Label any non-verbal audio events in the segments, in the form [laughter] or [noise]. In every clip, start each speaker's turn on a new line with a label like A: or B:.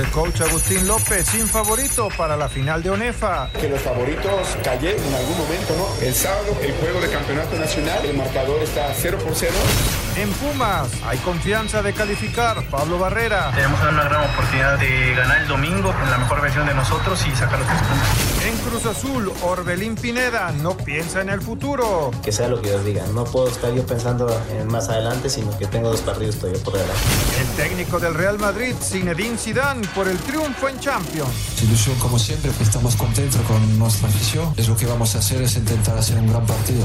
A: el coach Agustín López sin favorito para la final de ONEFA.
B: Que los favoritos cayeron en algún momento, ¿no? El sábado, el juego de campeonato nacional, el marcador está 0 por 0.
A: En Pumas hay confianza de calificar. Pablo Barrera.
C: Tenemos una gran oportunidad de ganar el domingo con la mejor versión de nosotros y sacar los tres puntos.
A: En Cruz Azul, Orbelín Pineda no piensa en el futuro.
D: Que sea lo que Dios diga. No puedo estar yo pensando en más adelante, sino que tengo dos partidos todavía por delante.
A: El técnico del Real Madrid, Zinedine Zidane, por el triunfo en Champions.
E: Ilusión como siempre, pues estamos contentos con nuestra afición. Es lo que vamos a hacer, es intentar hacer un gran partido.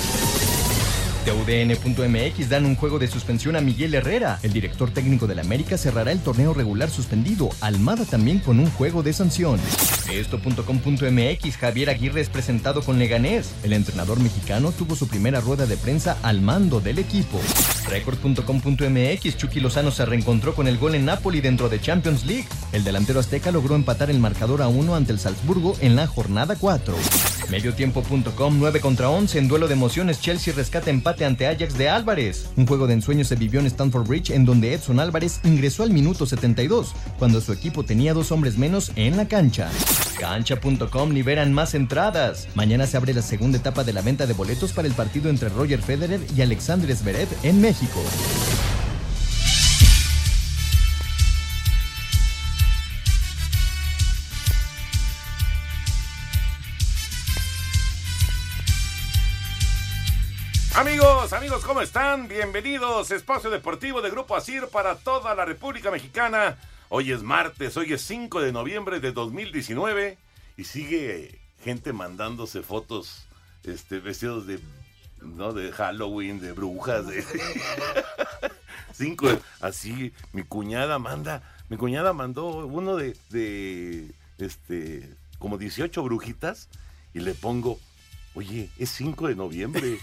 F: TUDN.mx dan un juego de suspensión a Miguel Herrera. El director técnico del América cerrará el torneo regular suspendido. Almada también con un juego de sanción. Esto.com.mx Javier Aguirre es presentado con Leganés. El entrenador mexicano tuvo su primera rueda de prensa al mando del equipo. Record.com.mx Chucky Lozano se reencontró con el gol en Napoli dentro de Champions League. El delantero azteca logró empatar el marcador a 1 ante el Salzburgo en la jornada 4. Mediotiempo.com 9 contra 11 en duelo de emociones Chelsea rescata empate ante Ajax de Álvarez. Un juego de ensueño se vivió en Stanford Bridge en donde Edson Álvarez ingresó al minuto 72 cuando su equipo tenía dos hombres menos en la cancha. Cancha.com liberan más entradas. Mañana se abre la segunda etapa de la venta de boletos para el partido entre Roger Federer y Alexander Zverev en México.
G: Amigos, amigos, ¿cómo están? Bienvenidos, Espacio Deportivo de Grupo Asir para toda la República Mexicana. Hoy es martes, hoy es 5 de noviembre de 2019 y sigue gente mandándose fotos este, vestidos de, ¿no? de Halloween, de brujas, de... [laughs] Cinco, así, mi cuñada manda, mi cuñada mandó uno de, de, este, como 18 brujitas y le pongo, oye, es 5 de noviembre.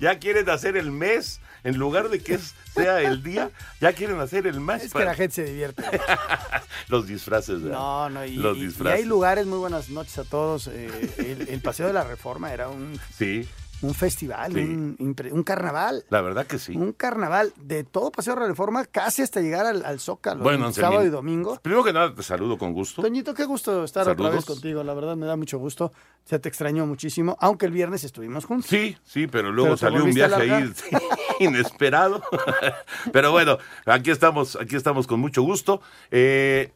G: ya quieren hacer el mes, en lugar de que sea el día, ya quieren hacer el mes.
H: Es que la gente se divierte. [laughs]
G: Los disfraces, ¿verdad?
H: No, no, y,
G: Los
H: y- y
G: disfraces.
H: hay lugares, muy buenas noches a todos. eh, el, el Paseo de la Reforma era un,
G: Sí,
H: un festival,
G: Sí.
H: un, carnaval.
G: la verdad que sí.
H: Un carnaval de todo Paseo de la Reforma casi hasta llegar al, al Zócalo.
G: Bueno,
H: el sábado y domingo.
G: Primero que nada, te saludo con gusto.
H: Toñito, qué gusto estar otra
G: Saludos.
H: vez contigo. La verdad me da mucho gusto. Se te extrañó muchísimo, aunque el viernes estuvimos juntos.
G: Sí, sí, pero luego
H: Pero
G: salió un viaje ahí [laughs] inesperado. [laughs] pero bueno, aquí estamos, aquí estamos con mucho gusto. Eh,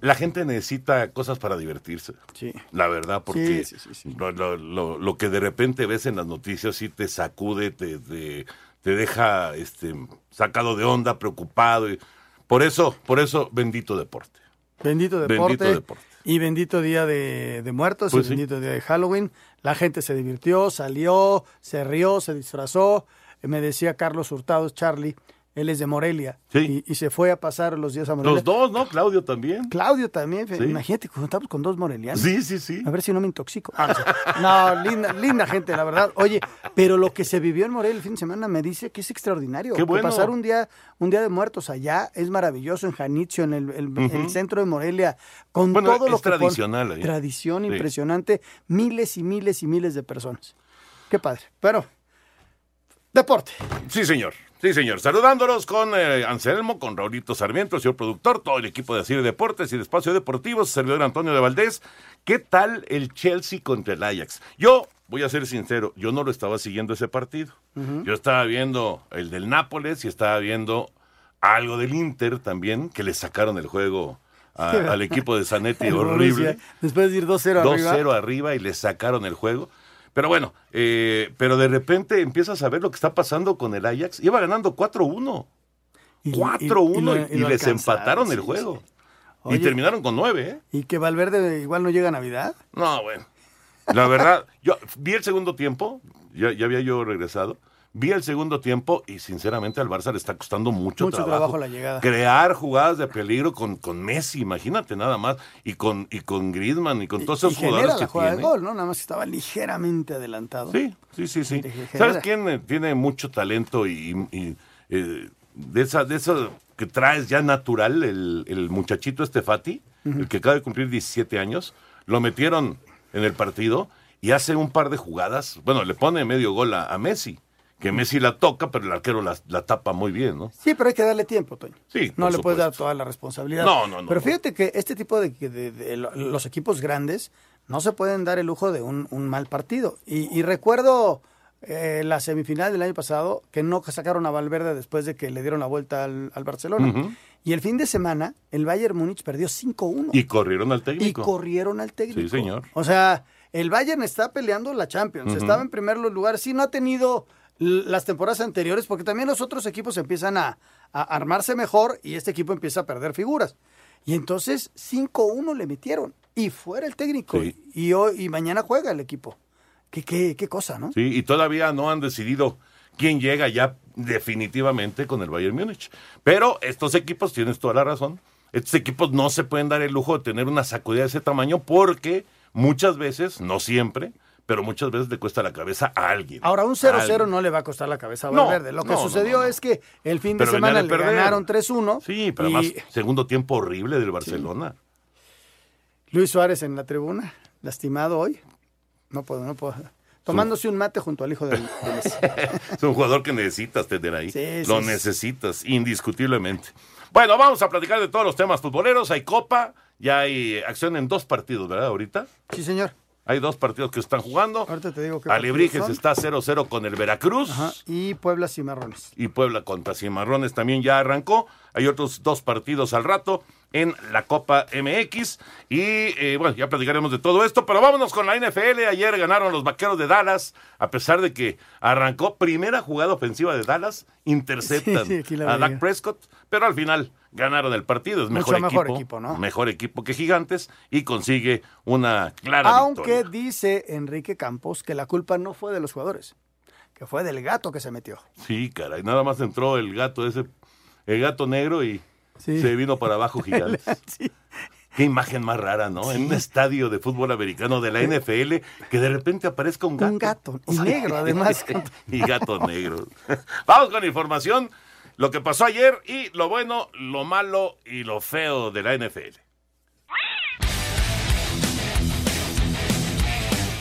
G: la gente necesita cosas para divertirse.
H: Sí.
G: La verdad, porque
H: Sí, sí.
G: Lo, lo- lo- lo que de repente ves en las noticias sí te sacude, te, te, te deja este, sacado de onda, preocupado. y- por eso, por eso, bendito deporte.
H: Bendito deporte.
G: Bendito deporte.
H: Y bendito día de, de muertos
G: Pues
H: y
G: sí.
H: bendito día de Halloween. La gente se divirtió, salió, se rió, se disfrazó. Eh, Me decía Carlos Hurtado, Charlie, él es de Morelia.
G: Sí.
H: Y, y se fue a pasar los días a Morelia.
G: Los dos, ¿no? Claudio también.
H: Claudio también.
G: Sí.
H: Imagínate, juntamos con dos morelianos.
G: Sí, sí, sí.
H: A ver si no me intoxico. Ah, no linda, linda gente, la verdad. Oye, pero lo que se vivió en Morelia el fin de semana me dice que es extraordinario.
G: Qué
H: Que
G: bueno.
H: pasar un día, un día de muertos allá es maravilloso en Janitzio, en el, el- el centro de Morelia, con
G: Bueno,
H: todo lo que
G: tradicional ahí.
H: Tradición
G: Sí.
H: impresionante, miles y miles y miles de personas. Qué padre. Pero, deporte.
G: Sí, señor. Sí, señor. Saludándolos con eh, Anselmo, con Raulito Sarmiento, el señor productor, todo el equipo de Asir Deportes y de Espacio Deportivo, servidor Antonio de Valdés. ¿Qué tal el Chelsea contra el Ajax? Yo, voy a ser sincero, yo no lo estaba siguiendo ese partido. Yo estaba viendo el del Nápoles y estaba viendo algo del Inter también, que le sacaron el juego a- [laughs] al equipo de Zanetti [laughs] horrible.
H: Después de ir 2-0 arriba.
G: 2-0 arriba y le sacaron el juego. Pero bueno, eh, pero de repente empiezas a ver lo que está pasando con el Ajax. Iba ganando 4-1.
H: Y- y-
G: 4-1
H: y
G: les empataron el juego.
H: sí.
G: y terminaron con nueve, ¿eh?
H: ¿Y que Valverde igual no llega a Navidad?
G: No, bueno. La verdad, yo vi el segundo tiempo, ya, ya había yo regresado. Vi el segundo tiempo y sinceramente al Barça le está costando mucho,
H: Mucho trabajo la llegada.
G: Crear jugadas de peligro con, con Messi, imagínate nada más, y con, y con Griezmann y con todos esos
H: y genera
G: jugadores
H: la
G: que
H: jugada de
G: tiene.
H: gol, ¿no? Nada más estaba ligeramente adelantado.
G: Sí, sí, sí, sí. ¿Sabes quién eh, tiene mucho talento y, y, eh, de esa, de eso que traes ya natural, el, el muchachito Estefati, el que acaba de cumplir 17 años, lo metieron en el partido y hace un par de jugadas, bueno, le pone medio gol a, a Messi, que Messi la toca, pero el arquero la, la tapa muy bien, ¿no?
H: Sí, pero hay que darle tiempo, Toño.
G: Sí,
H: No le puedes dar
G: supuesto.
H: toda la responsabilidad.
G: No, no, no.
H: Pero fíjate que este tipo de, de- de- lo- los equipos grandes no se pueden dar el lujo de un, un mal partido. Y, y recuerdo eh, la semifinal del año pasado que no sacaron a Valverde después de que le dieron la vuelta al, al Barcelona. Y el fin de semana el Bayern Múnich perdió 5-1.
G: Y corrieron al
H: Y
G: técnico.
H: corrieron al técnico.
G: Sí, señor.
H: O sea, el Bayern está peleando la Champions, estaba en primer lugar. Sí, no ha tenido las temporadas anteriores, porque también los otros equipos empiezan a, a armarse mejor y este equipo empieza a perder figuras. Y entonces 5-1 le metieron y fuera el técnico.
G: Sí.
H: Y, hoy, y mañana juega el equipo. Qué, qué, qué cosa, ¿no?
G: Sí, y todavía no han decidido quién llega ya definitivamente con el Bayern Múnich. Pero estos equipos, tienes toda la razón, estos equipos no se pueden dar el lujo de tener una sacudida de ese tamaño porque muchas veces, no siempre, pero muchas veces le cuesta la cabeza a alguien.
H: Ahora, un
G: A
H: 0-0
G: alguien.
H: no le va a costar la cabeza a
G: No,
H: Valverde. Lo que
G: no, no,
H: sucedió
G: no, no.
H: es que el fin de
G: Pero
H: semana le
G: perder.
H: ganaron 3-1.
G: Sí, pero
H: y
G: además, segundo tiempo horrible del Barcelona.
H: Luis Suárez en la tribuna, lastimado hoy. No puedo, no puedo. Tomándose un mate junto al hijo de. [laughs]
G: Es un jugador que necesitas tener ahí.
H: Sí,
G: Lo
H: sí, sí.
G: necesitas, indiscutiblemente. Bueno, vamos a platicar de todos los temas futboleros. Hay Copa, ya hay acción en dos partidos, ¿verdad? Ahorita.
H: Sí, señor.
G: Hay dos partidos que están jugando.
H: Ahorita te digo que
G: Alebrijes está 0-0 con el Veracruz.
H: Ajá, y Puebla Cimarrones.
G: Y Puebla contra Cimarrones también ya arrancó. Hay otros dos partidos al rato en la Copa MX. Y eh, bueno, ya platicaremos de todo esto. Pero vámonos con la NFL. Ayer ganaron los vaqueros de Dallas. A pesar de que arrancó primera jugada ofensiva de Dallas, interceptan [laughs]
H: Sí, sí,
G: a. Dak Prescott. Pero al final ganaron el partido. Es
H: Mucho
G: mejor, equipo,
H: equipo, ¿no?
G: Mejor equipo que Gigantes. Y consigue una clara
H: Aunque
G: victoria.
H: dice Enrique Campos que la culpa no fue de los jugadores, que fue del gato que se metió.
G: Sí, caray. Nada más entró el gato ese, el gato negro y
H: Sí.
G: se vino para abajo [laughs] Gigantes.
H: Sí.
G: Qué imagen más rara, ¿no? En un estadio de fútbol americano de la NFL, que de repente aparezca un gato.
H: Un gato, y negro además. [laughs]
G: y gato negro. [laughs] Vamos con información, lo que pasó ayer y lo bueno, lo malo y lo feo de la NFL.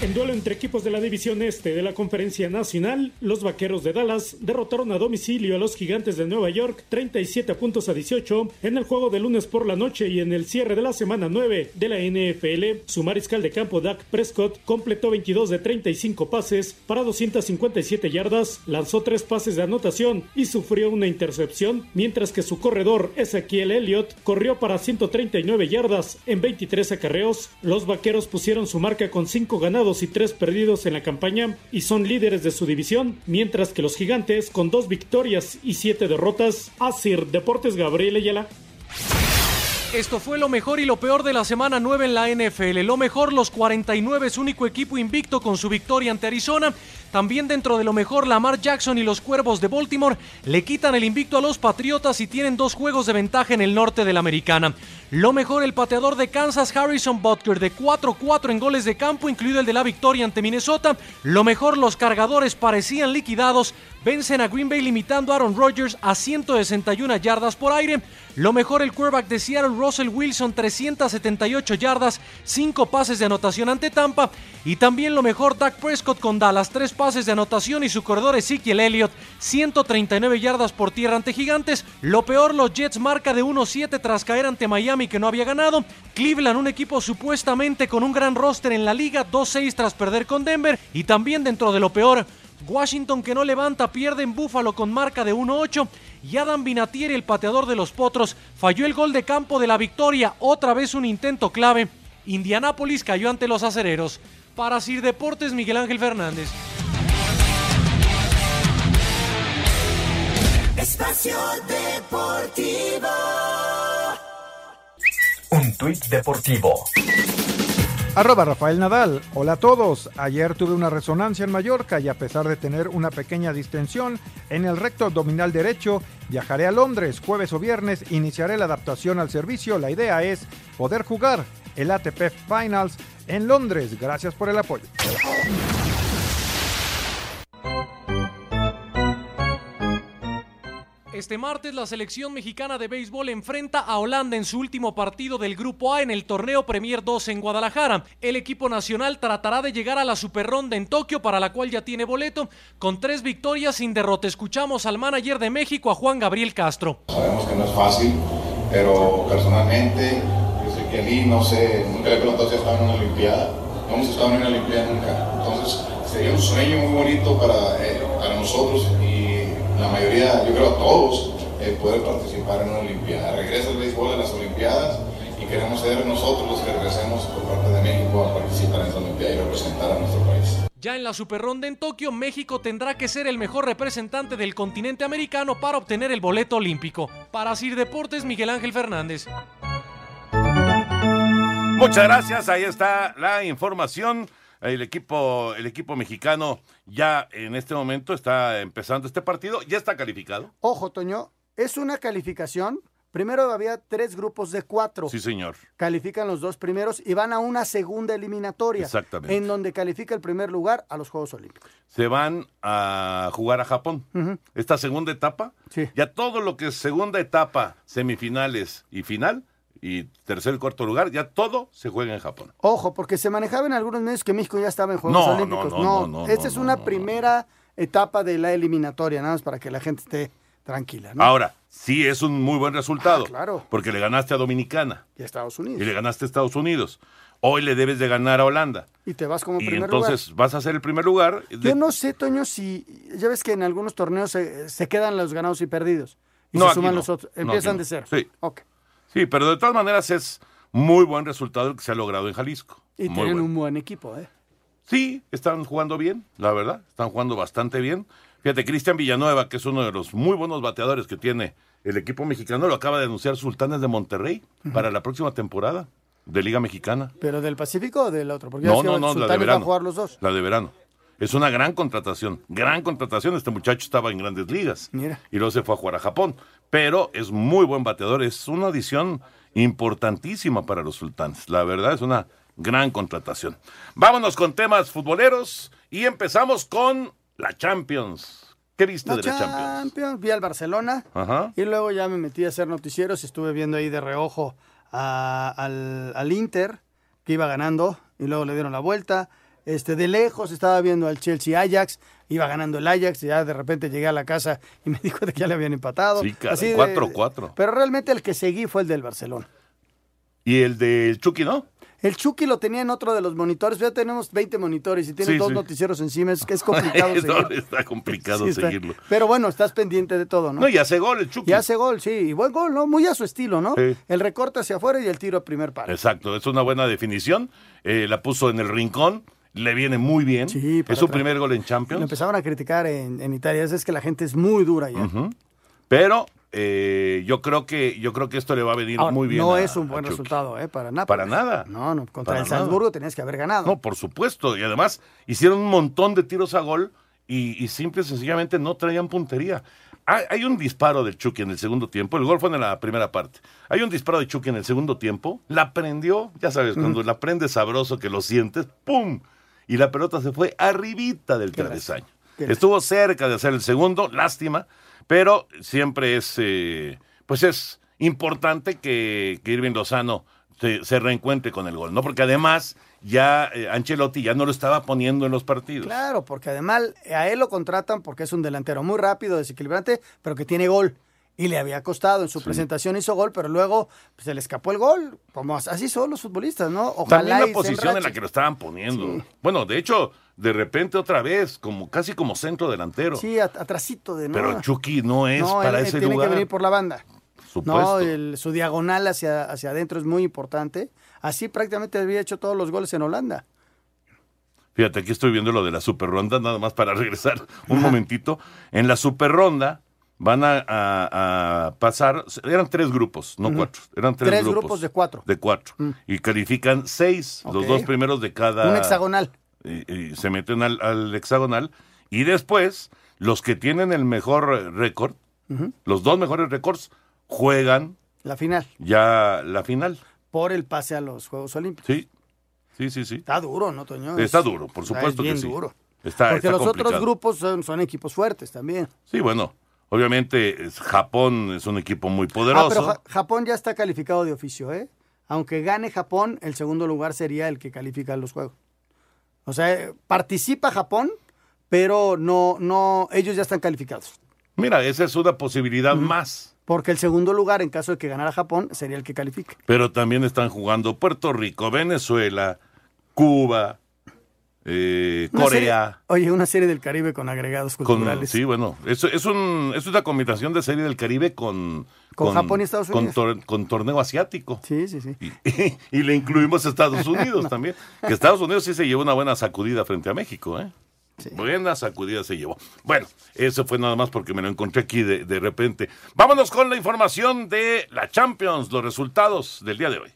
I: En duelo entre equipos de la División Este de la Conferencia Nacional, los Vaqueros de Dallas derrotaron a domicilio a los Gigantes de Nueva York 37 puntos a 18 en el juego de lunes por la noche y en el cierre de la semana 9 de la NFL. Su mariscal de campo Dak Prescott completó 22 de 35 pases para 257 yardas, lanzó tres pases de anotación y sufrió una intercepción, mientras que su corredor Ezequiel Elliott corrió para 139 yardas en 23 acarreos. Los Vaqueros pusieron su marca con 5 ganados y 3 perdidos en la campaña y son líderes de su división, mientras que los Gigantes con 2 victorias y 7 derrotas. Asir Deportes Gabriel Ayala.
J: Esto fue lo mejor y lo peor de la semana 9 en la NFL. Lo mejor, los 49 es único equipo invicto con su victoria ante Arizona. También dentro de lo mejor, Lamar Jackson y los Cuervos de Baltimore le quitan el invicto a los Patriotas y tienen dos juegos de ventaja en el norte de la Americana. Lo mejor, el pateador de Kansas, Harrison Butker, de 4-4 en goles de campo, incluido el de la victoria ante Minnesota. Lo mejor, los cargadores parecían liquidados, vencen a Green Bay limitando a Aaron Rodgers a 161 yardas por aire. Lo mejor, el quarterback de Seattle, Russell Wilson, 378 yardas, 5 pases de anotación ante Tampa. Y también lo mejor, Dak Prescott con Dallas, 3 pases de anotación y su corredor Ezekiel Elliott, 139 yardas por tierra ante Gigantes. Lo peor, los Jets marca de 1-7 tras caer ante Miami que no había ganado. Cleveland, un equipo supuestamente con un gran roster en la liga, 2-6 tras perder con Denver. Y también dentro de lo peor, Washington que no levanta, pierde en Buffalo con marca de 1-8 y Adam Vinatieri, el pateador de los Potros, falló el gol de campo de la victoria, otra vez un intento clave. Indianápolis cayó ante los acereros. Para Sir Deportes, Miguel Ángel Fernández.
K: Espacio Deportivo.
F: Un tuit deportivo.
A: Arroba Rafael Nadal. Hola a todos. Ayer tuve una resonancia en Mallorca y a pesar de tener una pequeña distensión en el recto abdominal derecho, viajaré a Londres jueves o viernes, iniciaré la adaptación al servicio. La idea es poder jugar el ATP Finals en Londres. Gracias por el apoyo.
J: Este martes la selección mexicana de béisbol enfrenta a Holanda en su último partido del Grupo A en el torneo Premier 2 en Guadalajara. El equipo nacional tratará de llegar a la Super Ronda en Tokio para la cual ya tiene boleto con tres victorias sin derrota. Escuchamos al manager de México a Juan Gabriel Castro.
K: Sabemos que no es fácil, pero personalmente yo sé que Ali, no sé, nunca le preguntado si ha estado en una Olimpiada. No hemos estado en una Olimpiada nunca. Entonces sería un sueño muy bonito para, eh, nosotros la mayoría, yo creo todos, eh, poder participar en una Olimpiada. Regresa el béisbol a las Olimpiadas y queremos ser nosotros los que regresemos por parte de México a participar en esta Olimpiada y representar a nuestro país.
J: Ya en la Super Ronda en Tokio, México tendrá que ser el mejor representante del continente americano para obtener el boleto olímpico. Para Sir Deportes, Miguel Ángel Fernández.
G: Muchas gracias, ahí está la información. El equipo, el equipo mexicano ya en este momento está empezando este partido, ya está calificado.
H: Ojo, Toño, es una calificación. Primero había tres grupos de cuatro.
G: Sí, señor.
H: Califican los dos primeros y van a una segunda eliminatoria.
G: Exactamente.
H: En donde califica el primer lugar a los Juegos Olímpicos.
G: Se van a jugar a Japón. Esta segunda etapa, ya todo lo que es segunda etapa, semifinales y final, y tercer y cuarto lugar, ya todo se juega en Japón.
H: Ojo, porque se manejaba en algunos medios que México ya estaba en Juegos
G: No,
H: Olímpicos.
G: no, no, no,
H: esta
G: no,
H: es una primera etapa de la eliminatoria, nada más para que la gente esté tranquila. ¿no?
G: Ahora, sí es un muy buen resultado.
H: Ah, claro.
G: Porque le ganaste a Dominicana
H: Y a Estados Unidos.
G: y le ganaste a Estados Unidos. Hoy le debes de ganar a Holanda.
H: Y te vas como
G: Y
H: primer
G: entonces vas a ser el primer lugar.
H: lugar. Yo no sé, Toño, si ya ves que en algunos torneos se, se quedan los ganados y perdidos. Y
G: No,
H: se suman los otros. Empiezan de cero.
G: Sí.
H: Ok.
G: Sí, pero de todas maneras es muy buen resultado el que se ha logrado en Jalisco.
H: Y
G: Muy
H: tienen
G: bueno.
H: un buen equipo, ¿eh?
G: Sí, están jugando bien, la verdad. Están jugando bastante bien. Fíjate, Cristian Villanueva, que es uno de los muy buenos bateadores que tiene el equipo mexicano, lo acaba de anunciar Sultanes de Monterrey para la próxima temporada de Liga Mexicana.
H: ¿Pero del Pacífico o del otro? Porque
G: No,
H: ya
G: no, no, la de
H: a jugar los dos.
G: La de verano. Es una gran contratación, gran contratación. Este muchacho estaba en grandes ligas
H: Mira.
G: y luego se fue a jugar a Japón. Pero es muy buen bateador, es una adición importantísima para los sultanes. La verdad es una gran contratación. Vámonos con temas futboleros y empezamos con la Champions. ¿Qué viste
H: La
G: de la Champions?
H: Champions, vi al Barcelona
G: Ajá.
H: y luego ya me metí a hacer noticieros estuve viendo ahí de reojo a- al, al Inter que iba ganando y luego le dieron la vuelta. Este, de lejos estaba viendo al Chelsea Ajax, iba ganando el Ajax y ya de repente llegué a la casa y me [laughs] dijo de que ya le habían empatado.
G: Sí, caray,
H: Así de-
G: 4-4.
H: Pero realmente el que seguí fue el del Barcelona.
G: Y el del Chucky, ¿no?
H: El Chucky lo tenía en otro de los monitores, ya tenemos 20 monitores y tiene
G: Sí,
H: dos
G: sí.
H: noticieros encima, es que es [laughs] complicado
G: No, está complicado
H: Sí, está-
G: seguirlo.
H: Pero bueno, estás pendiente de todo, ¿no?
G: No, y hace gol el Chucky.
H: Y hace gol, sí, y buen gol, ¿no? Muy a su estilo, ¿no? El recorte hacia afuera y el tiro a primer palo.
G: Exacto, es una buena definición. Eh, la puso en el rincón, le viene muy bien.
H: Sí,
G: es su primer gol en
H: Lo
G: Champions.
H: empezaron a criticar en, en Italia, es que la gente es muy dura ya.
G: Pero eh, yo creo que yo creo que esto le va a venir
H: Ahora,
G: muy bien.
H: no
G: a-
H: es un buen resultado, ¿eh? Para nada.
G: Para nada.
H: No, no, contra
G: Para
H: el
G: nada.
H: Salzburgo tenías que haber ganado.
G: No, por supuesto. Y además hicieron un montón de tiros a gol y, y simple y sencillamente no traían puntería. Hay, hay un disparo del Chucky en el segundo tiempo. El gol fue en la primera parte. Hay un disparo de Chucky en el segundo tiempo. La prendió, ya sabes, cuando la prende sabroso que lo sientes, ¡pum! Y la pelota se fue arribita del travesaño. Estuvo cerca de hacer el segundo, lástima, pero siempre es, eh, pues es importante que, que Irving Lozano se, se reencuentre con el gol, ¿no? Porque además ya eh, Ancelotti ya no lo estaba poniendo en los partidos.
H: Claro, porque además a él lo contratan porque es un delantero muy rápido, desequilibrante, pero que tiene gol. Y le había costado, en su presentación hizo gol, pero luego pues, se le escapó el gol. Como así son los futbolistas, ¿no? Ojalá
G: También la posición en la que lo estaban poniendo.
H: Sí.
G: Bueno, de hecho, de repente otra vez, como casi como centro delantero.
H: Sí, at- atrasito de no.
G: Pero Chucky no es
H: no,
G: para
H: él, él
G: ese
H: tiene
G: lugar.
H: que venir por la banda.
G: Supuesto.
H: No, el- su diagonal hacia, hacia adentro es muy importante. Así prácticamente había hecho todos los goles en Holanda.
G: Fíjate, aquí estoy viendo lo de la super ronda, nada más para [laughs] regresar un momentito. En la super ronda, van a, a- a pasar, eran tres grupos, no cuatro, eran tres,
H: Tres grupos de cuatro.
G: De cuatro.
H: Mm.
G: Y califican seis, los dos primeros de cada...
H: Un hexagonal.
G: y, y se meten al, al hexagonal. Y después, los que tienen el mejor récord, los dos mejores récords, juegan
H: La final.
G: ya la final.
H: Por el pase a los Juegos Olímpicos.
G: Sí, sí, sí, sí.
H: Está duro, ¿no, Toño?
G: Está
H: Es-
G: duro, por supuesto
H: bien
G: que sí.
H: duro.
G: Está,
H: Porque
G: está
H: los
G: complicado.
H: otros grupos son, son equipos fuertes también.
G: Sí, bueno, obviamente Japón es un equipo muy
H: Ah,
G: poderoso.
H: pero Ja- Japón ya está calificado de oficio, ¿eh? Aunque gane Japón, el segundo lugar sería el que califica los juegos. O sea, participa Japón, pero no, no, ellos ya están calificados.
G: Mira, esa es una posibilidad más.
H: Porque el segundo lugar, en caso de que ganara Japón, sería el que califique.
G: Pero también están jugando Puerto Rico, Venezuela, Cuba, eh,
H: Una
G: Corea.
H: serie- oye, una serie del Caribe con agregados
G: Con,
H: culturales.
G: sí, bueno, es, es, un, es una combinación de serie del Caribe con...
H: Con Japón y Estados
G: con
H: Unidos.
G: tor- con torneo asiático.
H: Sí, sí, sí.
G: Y, [laughs] y le incluimos a Estados [laughs] Unidos también. Que Estados Unidos sí se llevó una buena sacudida frente a México, ¿eh? Buena sacudida se llevó. Bueno, eso fue nada más porque me lo encontré aquí de, de repente. Vámonos con la información de la Champions, los resultados del día de hoy.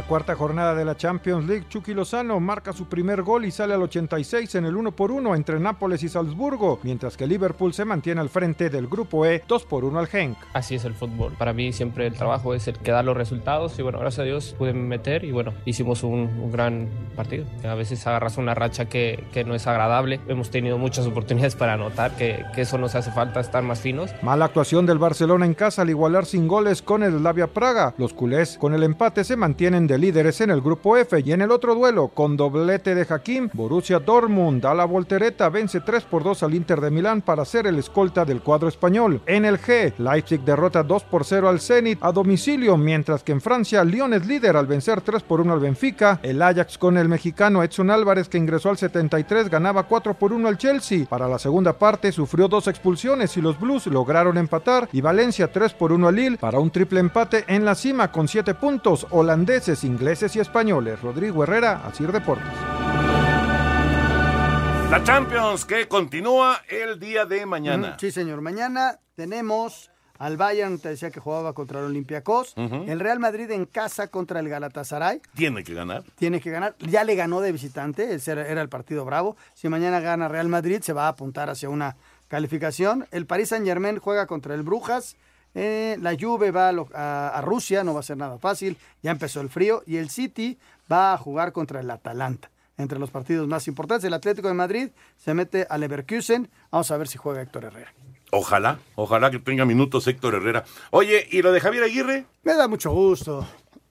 A: La cuarta jornada de la Champions League, Chucky Lozano marca su primer gol y sale al 86 en el 1 por 1 entre Nápoles y Salzburgo, mientras que Liverpool se mantiene al frente del grupo E 2 por 1 al Genk.
L: Así es el fútbol. Para mí siempre el trabajo es el que da los resultados y bueno, gracias a Dios pude meter y bueno, hicimos un, un gran partido. A veces agarras una racha que, que no es agradable. Hemos tenido muchas oportunidades para anotar que, que eso nos hace falta estar más finos.
A: Mala actuación del Barcelona en casa al igualar sin goles con el Slavia Praga. Los culés con el empate se mantienen de líderes en el grupo F y en el otro duelo con doblete de Hakim, Borussia Dortmund da la voltereta, vence 3 por 2 al Inter de Milán para ser el escolta del cuadro español. En el G, Leipzig derrota 2 por 0 al Zenit a domicilio, mientras que en Francia Lyon es líder al vencer 3 por 1 al Benfica. El Ajax con el mexicano Edson Álvarez que ingresó al 73 ganaba 4 por 1 al Chelsea. Para la segunda parte sufrió dos expulsiones y los Blues lograron empatar y Valencia 3 por 1 al Lille para un triple empate en la cima con 7 puntos holandeses, ingleses y españoles. Rodrigo Herrera, Asir Deportes.
G: La Champions que continúa el día de mañana.
H: Sí, señor. Mañana tenemos al Bayern, te decía que jugaba contra el Olympiacos.
G: Ujú.
H: El Real Madrid en casa contra el Galatasaray.
G: Tiene que ganar.
H: Tiene que ganar. Ya le ganó de visitante, ese era, era el partido bravo. Si mañana gana Real Madrid, se va a apuntar hacia una calificación. El Paris Saint Germain juega contra el Brujas. Eh, la Juve va a, a Rusia, no va a ser nada fácil. Ya empezó el frío. Y el City va a jugar contra el Atalanta. Entre los partidos más importantes, el Atlético de Madrid se mete al Leverkusen. Vamos a ver si juega Héctor Herrera.
G: Ojalá, ojalá que tenga minutos Héctor Herrera. Oye, ¿y lo de Javier Aguirre?
H: Me da mucho gusto,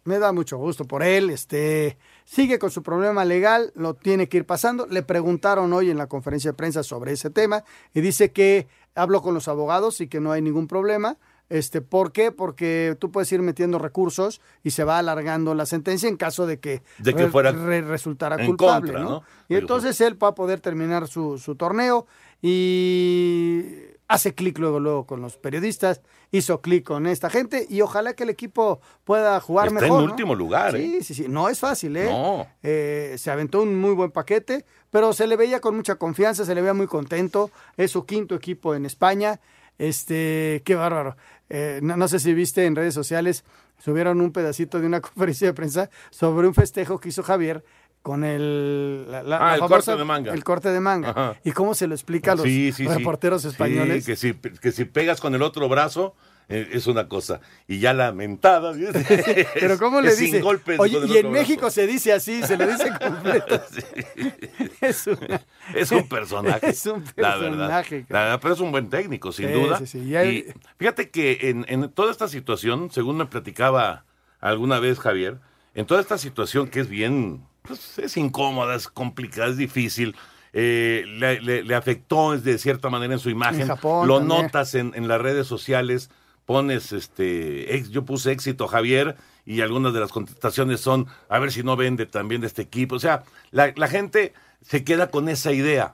H: me da mucho gusto por él. Este sigue con su problema legal, lo tiene que ir pasando. Le preguntaron hoy en la conferencia de prensa sobre ese tema y dice que habló con los abogados y que no hay ningún problema. Este, ¿por qué? Porque tú puedes ir metiendo recursos y se va alargando la sentencia en caso de que,
G: De que fuera
H: resultara
G: en
H: culpable,
G: contra,
H: ¿no?
G: ¿no?
H: Y entonces él va a poder terminar su, su torneo y hace clic luego, luego con los periodistas, hizo clic con esta gente y ojalá que el equipo pueda jugar
G: Está
H: mejor.
G: en
H: ¿no?
G: último lugar,
H: Sí,
G: ¿eh?
H: sí, sí. No es fácil, ¿eh?
G: No.
H: Eh, se aventó un muy buen paquete, pero se le veía con mucha confianza, se le veía muy contento. Es su quinto equipo en España. Este, qué bárbaro. Eh, no, no sé si viste en redes sociales, subieron un pedacito de una [laughs] conferencia de prensa sobre un festejo que hizo Javier con el, la- la-
G: Ah,
H: la
G: el
H: famosa-
G: corte de manga.
H: El corte de manga.
G: Ajá.
H: Y cómo se lo explica a los
G: Sí, sí, sí.
H: reporteros
G: Sí,
H: españoles.
G: que, si, que si pegas con el otro brazo, es una cosa. Y ya la mentada. [laughs]
H: Pero ¿cómo le
G: es sin
H: dice?
G: golpes
H: Oye, y en México se dice así, se lo dice completo. [laughs] [laughs] es, una-
G: Es un personaje.
H: Es un
G: La verdad.
H: personaje.
G: La verdad, pero es un buen técnico, sin
H: Sí,
G: duda.
H: sí,
G: Y fíjate que en, en toda esta situación, según me platicaba alguna vez Javier, en toda esta situación que es bien, pues, es incómoda, es complicada, es difícil, eh, le, le- le afectó de cierta manera en su imagen.
H: En Japón
G: Lo
H: también.
G: notas en, en las redes sociales, pones, este, yo puse éxito Javier y algunas de las contestaciones son, a ver si no vende también de este equipo. O sea, la, gente se queda con esa idea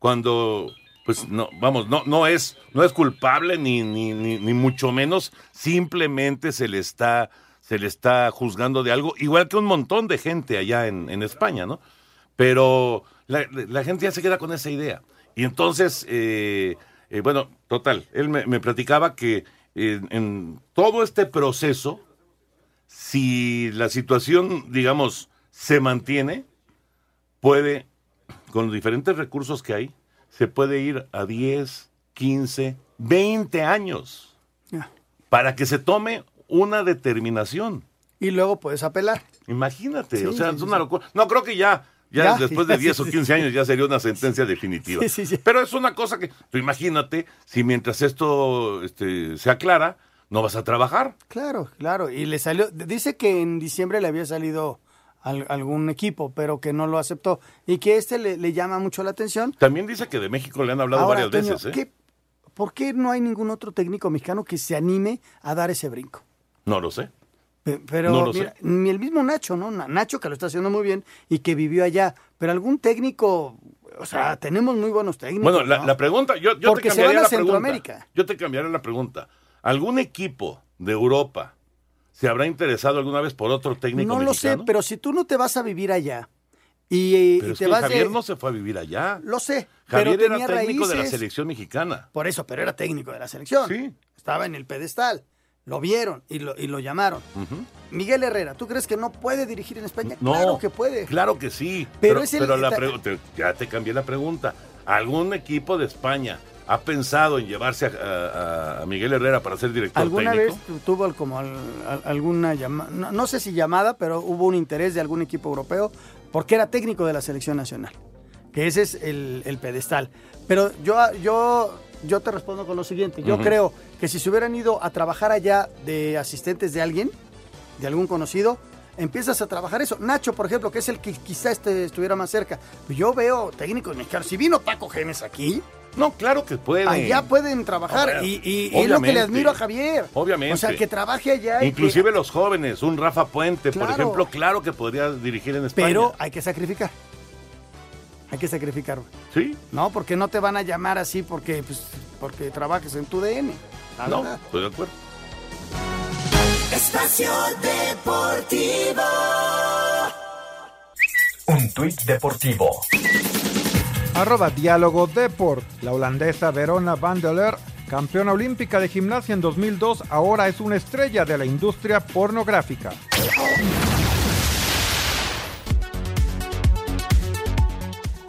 G: cuando pues no vamos no no es no es culpable ni ni, ni, mucho menos simplemente se le está se le está juzgando de algo igual que un montón de gente allá en, en España no Pero la, gente ya se queda con esa idea. Y entonces, eh, eh, bueno, total, él me platicaba que en todo este proceso, si la situación, digamos, se mantiene, puede, con los diferentes recursos que hay, se puede ir a 10, 15, 20 años para que se tome una determinación.
H: Y luego puedes apelar.
G: Imagínate,
H: Sí,
G: o sea,
H: sí,
G: es una locura. No, creo que ya, ya,
H: Ya,
G: después [laughs] de
H: ya,
G: 10
H: sí,
G: o
H: sí,
G: 15
H: sí.
G: años ya sería una sentencia definitiva. Pero es una cosa que, tú imagínate, si mientras esto este, se aclara, no vas a trabajar.
H: Claro, claro. Y le salió, dice que en diciembre le había salido al- algún equipo, pero que no lo aceptó. Y que este le, le llama mucho la atención.
G: También dice que de México le han hablado
H: Ahora,
G: varias veces, ¿eh?
H: ¿qué- ¿por qué no hay ningún otro técnico mexicano que se anime a dar ese brinco?
G: No lo sé.
H: Pe- Pero
G: No
H: mira, ni el mismo Nacho, ¿no? Na- Nacho que lo está haciendo muy bien y que vivió allá. Pero algún técnico, o sea, tenemos muy buenos técnicos.
G: Bueno, la,
H: ¿no?
G: la pregunta, yo, yo
H: Porque
G: te
H: se
G: cambiaría
H: van a
G: la pregunta.
H: Centroamérica.
G: Yo te cambiaría la pregunta. ¿Algún equipo de Europa se habrá interesado alguna vez por otro técnico
H: No lo sé, pero si tú no te vas a vivir allá y,
G: Pero
H: y
G: es
H: te
G: que
H: vas
G: Javier
H: de-
G: no se fue a vivir allá.
H: Lo sé,
G: Javier
H: pero
G: era técnico de la selección mexicana.
H: Por eso, pero era técnico de la selección.
G: Sí.
H: Estaba en el pedestal. Lo vieron y lo, y lo llamaron. Miguel Herrera, ¿tú crees que no puede dirigir en España?
G: No,
H: claro que puede.
G: Claro que sí.
H: Pero
G: Pero,
H: es el-
G: pero la te- ya te cambié la pregunta. ¿Algún equipo de España ha pensado en llevarse a, a- a Miguel Herrera para ser director
H: ¿Alguna
G: técnico?
H: vez tu- tuvo como al- al- alguna llamada, no, no sé si llamada, pero hubo un interés de algún equipo europeo porque era técnico de la selección nacional? Que ese es el, el pedestal. Pero yo, yo, yo te respondo con lo siguiente. Yo creo que si se hubieran ido a trabajar allá de asistentes de alguien, de algún conocido, empiezas a trabajar eso. Nacho, por ejemplo, que es el que quizá este estuviera más cerca. Yo veo técnicos mexicanos. Si vino Paco Gemes aquí,
G: No, claro que pueden.
H: allá pueden trabajar. Y es lo que le admiro a Javier.
G: Obviamente.
H: O sea, que trabaje allá. y que-
G: Inclusive los jóvenes, un Rafa Puente, por
H: Claro.
G: ejemplo, claro que podría dirigir en España.
H: Pero hay que sacrificar. Hay que sacrificar. güey.
G: Sí.
H: No, porque no te van a llamar así porque, pues, porque trabajes en tu DN. la
G: No,
H: verdad.
G: estoy de acuerdo.
M: Espacio Deportivo.
F: Un tuit deportivo.
A: Arroba Diálogo Deport. La holandesa Verona van der Leer, campeona olímpica de gimnasia en 2002, ahora es una estrella de la industria pornográfica.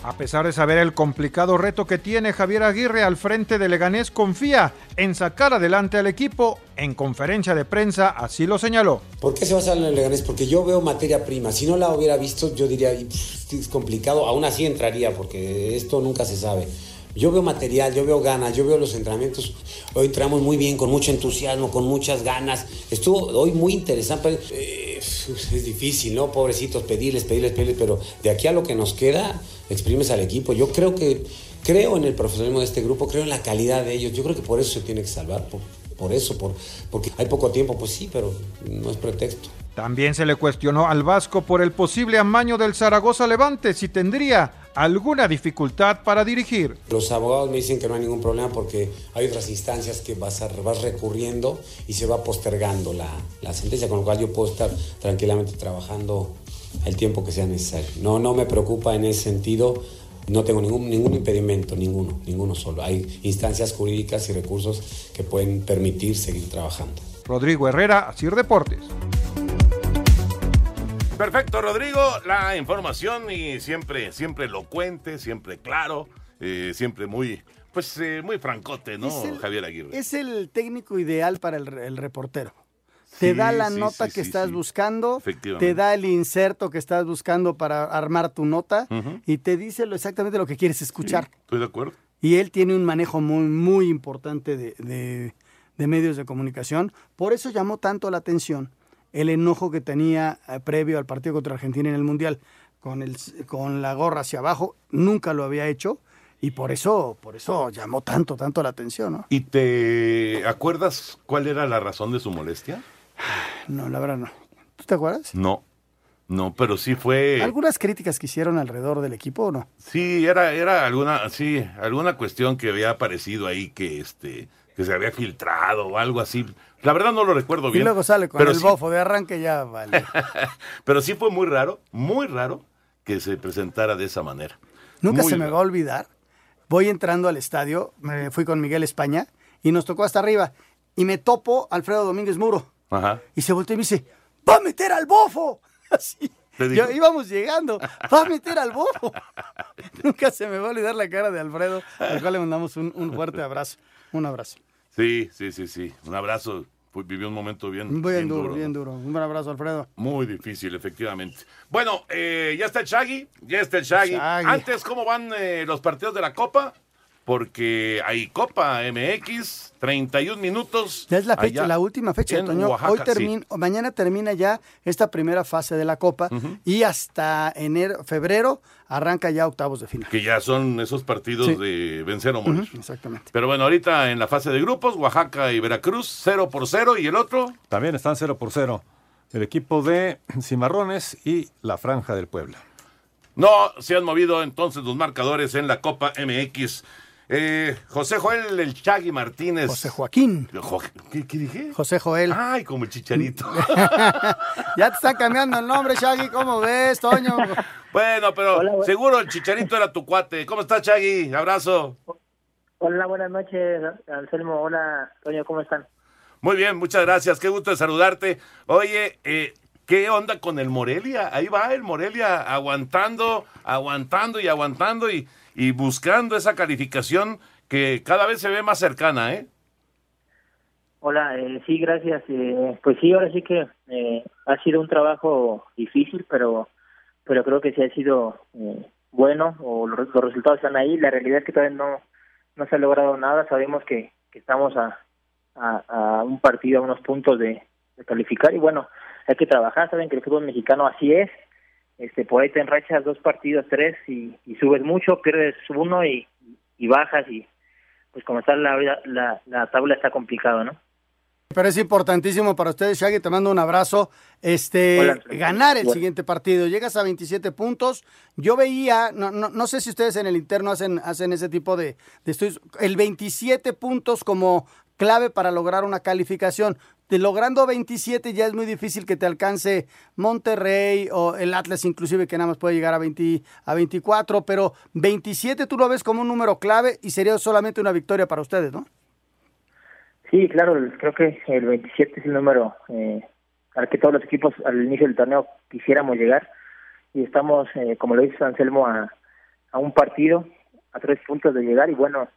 A: A pesar de saber el complicado reto que tiene Javier Aguirre al frente de Leganés, confía en sacar adelante al equipo. En conferencia de prensa así lo señaló.
N: ¿Por qué se basa en el Leganés? Porque yo veo materia prima. Si no la hubiera visto, yo diría, "Y, pff, es complicado. Aún así entraría, porque esto nunca se sabe. Yo veo material, yo veo ganas, yo veo los entrenamientos. Hoy entramos muy bien, con mucho entusiasmo, con muchas ganas. Estuvo hoy muy interesante. Eh, es difícil, ¿no? Pobrecitos, pedirles, pedirles, pedirles, pero de aquí a lo que nos queda, exprimes al equipo. Yo creo que, creo en el profesionalismo de este grupo, creo en la calidad de ellos. Yo creo que por eso se tiene que salvar, por, por eso, por, porque hay poco tiempo, pues sí, pero no es pretexto.
A: También se le cuestionó al Vasco por el posible amaño del Zaragoza Levante si tendría alguna dificultad para dirigir.
N: Los abogados me dicen que no hay ningún problema porque hay otras instancias que vas, a- vas recurriendo y se va postergando la, la sentencia, con lo cual yo puedo estar tranquilamente trabajando el tiempo que sea necesario. No, no me preocupa en ese sentido, no tengo ningún, ningún impedimento, ninguno, ninguno solo. Hay instancias jurídicas y recursos que pueden permitir seguir trabajando.
A: Rodrigo Herrera, Asir Deportes.
G: Perfecto, Rodrigo. La información y siempre, siempre elocuente, siempre claro, eh, siempre muy, pues eh, muy francote, ¿no,
H: el-
G: Javier Aguirre?
H: Es el técnico ideal para el, el reportero. Te da la
G: sí,
H: nota
G: sí,
H: que estás buscando, te da el inserto que estás buscando para armar tu nota y te dice lo, exactamente lo que quieres escuchar.
G: Estoy de acuerdo.
H: Y él tiene un manejo muy, muy importante de, de- de medios de comunicación. Por eso llamó tanto la atención el enojo que tenía eh, previo al partido contra Argentina en el Mundial con, el, con la gorra hacia abajo. Nunca lo había hecho y por eso, por eso llamó tanto, tanto la atención. ¿no?
G: ¿Y te acuerdas cuál era la razón de su molestia?
H: No, la verdad no. ¿Tú te acuerdas?
G: No, no, pero sí fue.
H: Algunas críticas que hicieron alrededor del equipo, ¿o no?
G: Sí, era, era alguna, sí, alguna cuestión que había aparecido ahí que este, que se había filtrado o algo así. La verdad no lo recuerdo
H: Y
G: bien.
H: luego sale con
G: pero
H: el
G: sí-
H: bofo de arranque, ya vale. [laughs]
G: Pero sí fue muy raro, muy raro que se presentara de esa manera.
H: Nunca
G: Muy
H: se me va a olvidar. Voy entrando al estadio, me fui con Miguel España y nos tocó hasta arriba. Y me topo Alfredo Domínguez Muro.
G: Ajá.
H: Y se volteó y me dice, ¡va a meter al bofo! [laughs] Así. Yo, íbamos llegando, [laughs] ¡va a meter al bofo! Nunca se me va a olvidar la cara de Alfredo, al cual le mandamos un, un fuerte abrazo. Un abrazo.
G: Sí, sí, sí, sí. Un abrazo. Fue- vivió un momento bien,
H: Bien, duro, bien duro. Un buen abrazo, Alfredo.
G: Muy difícil, efectivamente. Bueno, eh, ya está el Shaggy, ya está el Shaggy.
H: Shaggy.
G: Antes, ¿cómo van eh, los partidos de la Copa? Porque hay Copa MX, 31 minutos.
H: Ya es la fecha, la última fecha, Toño.
G: Oaxaca,
H: Hoy
G: sí.
H: termina, mañana termina ya esta primera fase de la Copa y hasta enero, febrero arranca ya octavos de final.
G: Que ya son esos partidos
H: Sí.
G: de vencer o morir.
H: Exactamente.
G: Pero bueno, ahorita en la fase de grupos, Oaxaca y Veracruz, 0 por 0. ¿Y el otro?
O: También están 0 por 0. El equipo de Cimarrones y la Franja del Puebla.
G: No se han movido entonces los marcadores en la Copa MX. Eh, José Joel, el Chagui Martínez.
H: José Joaquín.
G: Jo- ¿Qué, qué dije?
H: José Joel.
G: Ay, como el chicharito. [laughs]
H: ya te están cambiando el nombre, Shaggy. ¿Cómo ves, Toño?
G: bueno, pero seguro el chicharito era tu cuate. ¿Cómo estás, Chagui? Abrazo.
P: Hola, buenas noches, Anselmo. Hola, Toño, ¿cómo están?
G: Muy bien, muchas gracias. Qué gusto de saludarte. Oye, eh, ¿qué onda con el Morelia? Ahí va el Morelia aguantando, aguantando y aguantando y, buscando esa calificación que cada vez se ve más cercana, ¿eh?
P: Hola, eh, sí, gracias. Eh, pues sí, ahora sí que eh, ha sido un trabajo difícil, pero pero creo que sí ha sido eh, bueno, o los, resultados están ahí. La realidad es que todavía no, no se ha logrado nada. Sabemos que, que estamos a, a, un partido, a unos puntos de calificar, y bueno, hay que trabajar. Saben que el fútbol mexicano así es. Este, por ahí te enrachas dos partidos, tres, y, y subes mucho, pierdes uno y, y bajas, y pues como está la, la, la tabla está complicado, ¿no?
H: Pero es importantísimo para ustedes, Shaggy, te mando un abrazo. Este,
P: Hola.
H: ganar el
P: Bueno.
H: siguiente partido. Llegas a 27 puntos. Yo veía, no, no, no sé si ustedes en el interno hacen, hacen ese tipo de, de estudios, el 27 puntos como clave para lograr una calificación. Logrando 27 ya es muy difícil que te alcance Monterrey o el Atlas inclusive que nada más puede llegar a 20 a 24, pero 27 tú lo ves como un número clave y sería solamente una victoria para ustedes, ¿no?
P: Sí, claro, creo que el 27 es el número eh, al que todos los equipos al inicio del torneo quisiéramos llegar y estamos, eh, como lo dice Anselmo, a, a un partido, a tres puntos de llegar y bueno,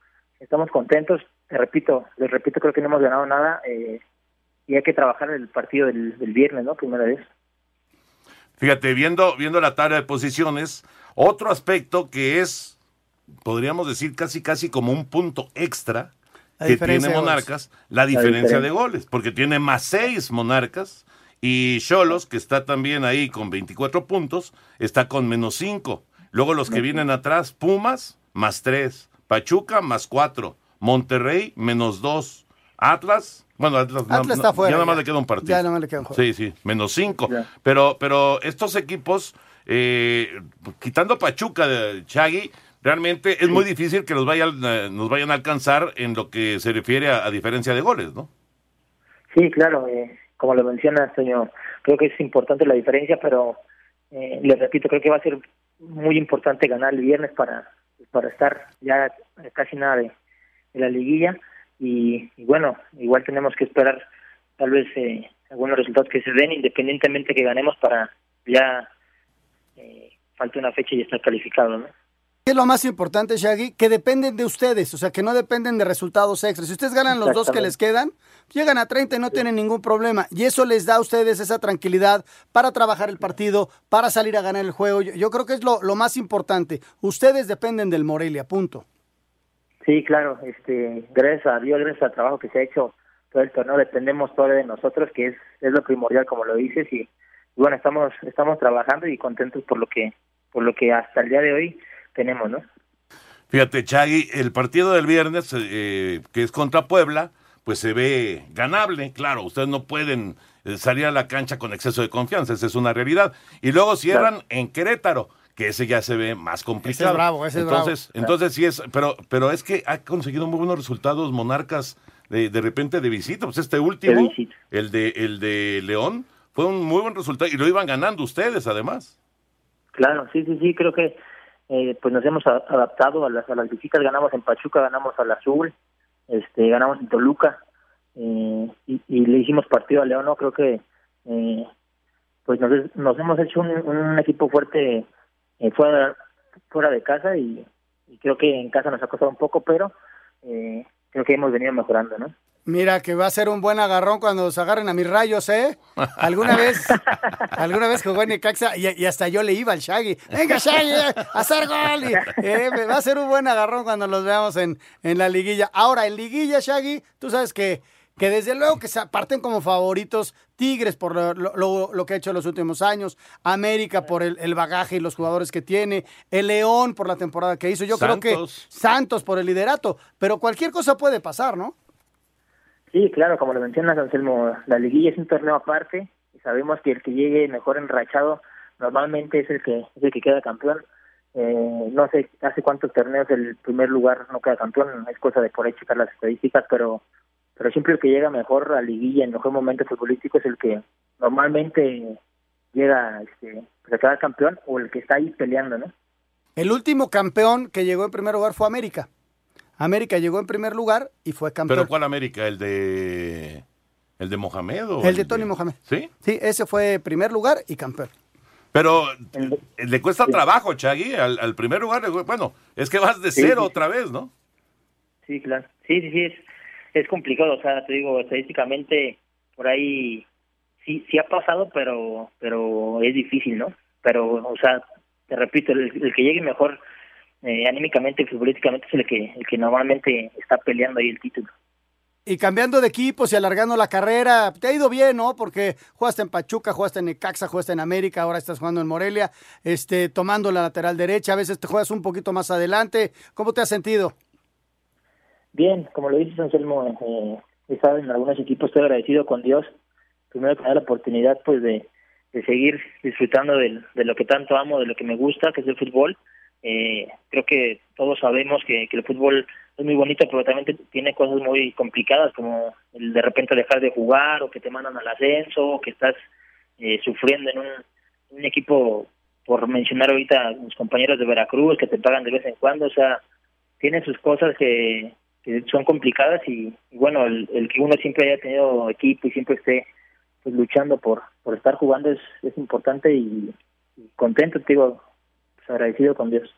P: estamos contentos. Te repito, les repito, creo que no hemos ganado nada eh, y hay que trabajar el partido del, del viernes, ¿no? Primera vez.
G: Fíjate, viendo, viendo la tabla de posiciones, otro aspecto que es, podríamos decir, casi casi como un punto extra
H: La
G: que
H: diferencia
G: tiene. Monarcas, la
H: La
G: diferencia de
H: diferencia.
G: goles, porque tiene más seis Monarcas y Cholos, que está también ahí con 24 puntos, está con menos cinco. Luego los que vienen atrás, Pumas, más tres, Pachuca, más cuatro, Monterrey, menos dos, Atlas, bueno, Atlas, no-
H: Atlas
G: no-
H: está fuera.
G: ya nada más
H: ya.
G: le queda un partido.
H: Ya nada más le queda un juego.
G: Sí, sí, menos cinco. Pero, pero estos equipos, eh, quitando Pachuca de Chagui, realmente es muy difícil que los vayan, eh, nos vayan a alcanzar en lo que se refiere a, a diferencia de goles, ¿no?
P: Sí, claro, eh, como lo mencionas, señor, creo que es importante la diferencia, pero eh, les repito, creo que va a ser muy importante ganar el viernes para, para estar ya casi nada de, de la liguilla y, y bueno, igual tenemos que esperar tal vez eh, algunos resultados que se den independientemente que ganemos para ya eh, falta una fecha y estar calificado, ¿no?
H: ¿Qué es lo más importante, Shaggy? Que dependen de ustedes, o sea, que no dependen de resultados extras. Si ustedes ganan los dos que les quedan, llegan a 30 y no tienen ningún problema. Y eso les da a ustedes esa tranquilidad para trabajar el partido, para salir a ganar el juego. Yo, yo creo que es lo, lo más importante. Ustedes dependen del Morelia, punto.
P: Sí, claro, este, gracias a Dios, gracias al trabajo que se ha hecho todo el torneo, dependemos todo de nosotros, que es, es lo primordial, como lo dices, y, y bueno, estamos, estamos trabajando y contentos por lo que, por lo que hasta el día de hoy tenemos, ¿no?
G: Fíjate, Chagui, el partido del viernes, eh, que es contra Puebla, pues se ve ganable. Claro, ustedes no pueden eh, salir a la cancha con exceso de confianza, esa es una realidad. Y luego cierran en Querétaro, que ese ya se ve más complicado.
H: bravo, ese es
G: entonces,
H: bravo.
G: entonces sí es, pero, pero es que ha conseguido muy buenos resultados Monarcas de, de repente de visita. Pues este último, el de, el de León, fue un muy buen resultado y lo iban ganando ustedes además.
P: Claro, sí, sí, sí, creo que eh, pues nos hemos a- adaptado a las, a las visitas, ganamos en Pachuca, ganamos al Azul, este, ganamos en Toluca eh, y, y le hicimos partido a León, ¿no? Creo que eh, pues nos, nos hemos hecho un, un equipo fuerte eh, fuera, fuera de casa y, creo que en casa nos ha costado un poco, pero eh, creo que hemos venido mejorando, ¿no?
H: Mira que va a ser un buen agarrón cuando se agarren a mis rayos, ¿eh? Alguna vez, alguna vez jugó en Necaxa y, y hasta yo le iba al Shaggy. Venga, Shaggy, a hacer gol. Y, eh, va a ser un buen agarrón cuando los veamos en, en la liguilla. Ahora, en liguilla, Shaggy, tú sabes que, que desde luego que se parten como favoritos Tigres por lo, lo- lo que ha hecho en los últimos años, América por el, el bagaje y los jugadores que tiene, el León por la temporada que hizo. Yo creo que
G: Santos.
H: Santos por el liderato, pero cualquier cosa puede pasar, ¿no?
P: Sí, claro, como lo mencionas, Anselmo, la liguilla es un torneo aparte y sabemos que el que llegue mejor enrachado normalmente es el que es el que queda campeón. Eh, no sé hace cuántos torneos el primer lugar no queda campeón, es cosa de por ahí checar las estadísticas, pero pero siempre el que llega mejor a liguilla en mejor momento futbolístico es el que normalmente llega este, pues, a quedar campeón o el que está ahí peleando, ¿no?
H: El último campeón que llegó en primer lugar fue América. América llegó en primer lugar y fue campeón.
G: ¿Pero cuál América? ¿El de el de Mohamed o
H: el de Tony Mohamed.
G: ¿Sí?
H: Sí, ese fue primer lugar y campeón.
G: Pero le cuesta trabajo, Chagui, al, al primer lugar. Bueno, es que vas de
P: Sí,
G: cero
P: sí.
G: otra vez, ¿no?
P: Sí, claro. Sí, sí, sí, es, complicado. O sea, te digo, estadísticamente, por ahí sí sí ha pasado, pero pero es difícil, ¿no? Pero, o sea, te repito, el, el que llegue mejor eh, anímicamente y futbolísticamente es el que, el que normalmente está peleando ahí el título.
H: Y cambiando de equipos y alargando la carrera, te ha ido bien, ¿no? Porque jugaste en Pachuca, jugaste en Necaxa, jugaste en América, ahora estás jugando en Morelia, este, tomando la lateral derecha, a veces te juegas un poquito más adelante. ¿Cómo te has sentido?
P: Bien, como lo dices, Anselmo, eh, he estado en algunos equipos, estoy agradecido con Dios. Primero que nada, la oportunidad pues de, de seguir disfrutando de, lo que tanto amo, de lo que me gusta, que es el fútbol. Eh, creo que todos sabemos que, que el fútbol es muy bonito, pero también tiene cosas muy complicadas, como el de repente dejar de jugar, o que te mandan al ascenso, o que estás eh, sufriendo en un, equipo, por mencionar ahorita mis compañeros de Veracruz, que te pagan de vez en cuando, o sea, tiene sus cosas que, que son complicadas y, y bueno, el, el que uno siempre haya tenido equipo y siempre esté pues, luchando por, por estar jugando es, es importante y, y contento, te digo, pues, agradecido con Dios.